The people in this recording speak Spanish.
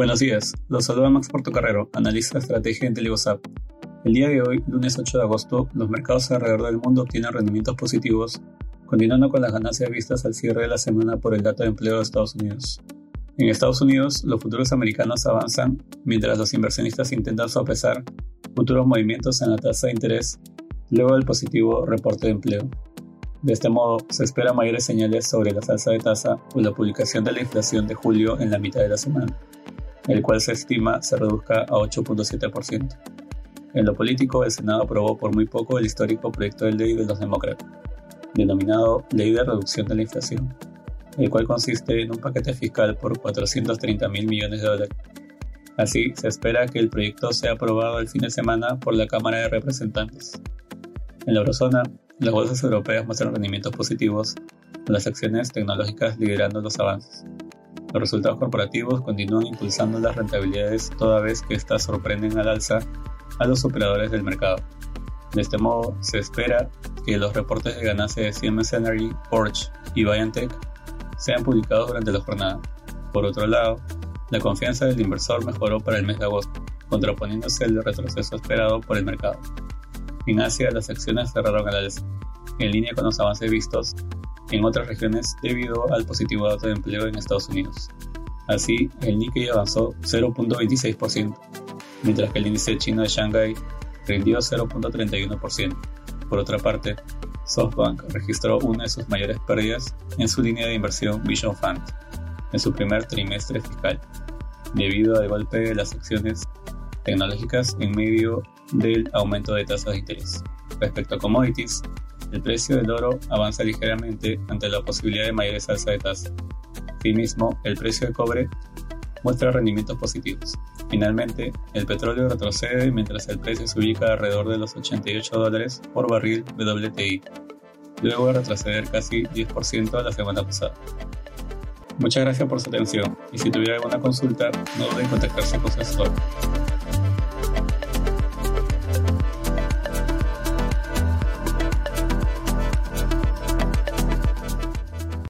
Buenos días, los saluda Max Portocarrero, analista de estrategia en Televosap. El día de hoy, lunes 8 de agosto, los mercados alrededor del mundo obtienen rendimientos positivos, continuando con las ganancias vistas al cierre de la semana por el dato de empleo de Estados Unidos. En Estados Unidos, los futuros americanos avanzan mientras los inversionistas intentan sopesar futuros movimientos en la tasa de interés luego del positivo reporte de empleo. De este modo, se esperan mayores señales sobre la salsa de tasa o la publicación de la inflación de julio en la mitad de la semana el cual se estima se reduzca a 8.7%. En lo político, el Senado aprobó por muy poco el histórico proyecto de ley de los demócratas, denominado Ley de Reducción de la Inflación, el cual consiste en un paquete fiscal por 430 mil millones de dólares. Así, se espera que el proyecto sea aprobado el fin de semana por la Cámara de Representantes. En la eurozona, las bolsas europeas muestran rendimientos positivos, con las acciones tecnológicas liderando los avances. Los resultados corporativos continúan impulsando las rentabilidades toda vez que éstas sorprenden al alza a los operadores del mercado. De este modo, se espera que los reportes de ganancia de Siemens Energy, Porsche y BioNTech sean publicados durante la jornada. Por otro lado, la confianza del inversor mejoró para el mes de agosto, contraponiéndose al retroceso esperado por el mercado. En Asia, las acciones cerraron al alza, en línea con los avances vistos en otras regiones debido al positivo dato de empleo en Estados Unidos. Así, el Nikkei avanzó 0.26%, mientras que el índice chino de Shanghai rindió 0.31%. Por otra parte, SoftBank registró una de sus mayores pérdidas en su línea de inversión Vision Fund en su primer trimestre fiscal, debido al golpe de las acciones tecnológicas en medio del aumento de tasas de interés. Respecto a commodities, el precio del oro avanza ligeramente ante la posibilidad de mayores alza de tasa. Asimismo, el precio del cobre muestra rendimientos positivos. Finalmente, el petróleo retrocede mientras el precio se ubica alrededor de los 88 dólares por barril WTI, luego de retroceder casi 10% la semana pasada. Muchas gracias por su atención y si tuviera alguna consulta, no duden en contactarse con su asesor.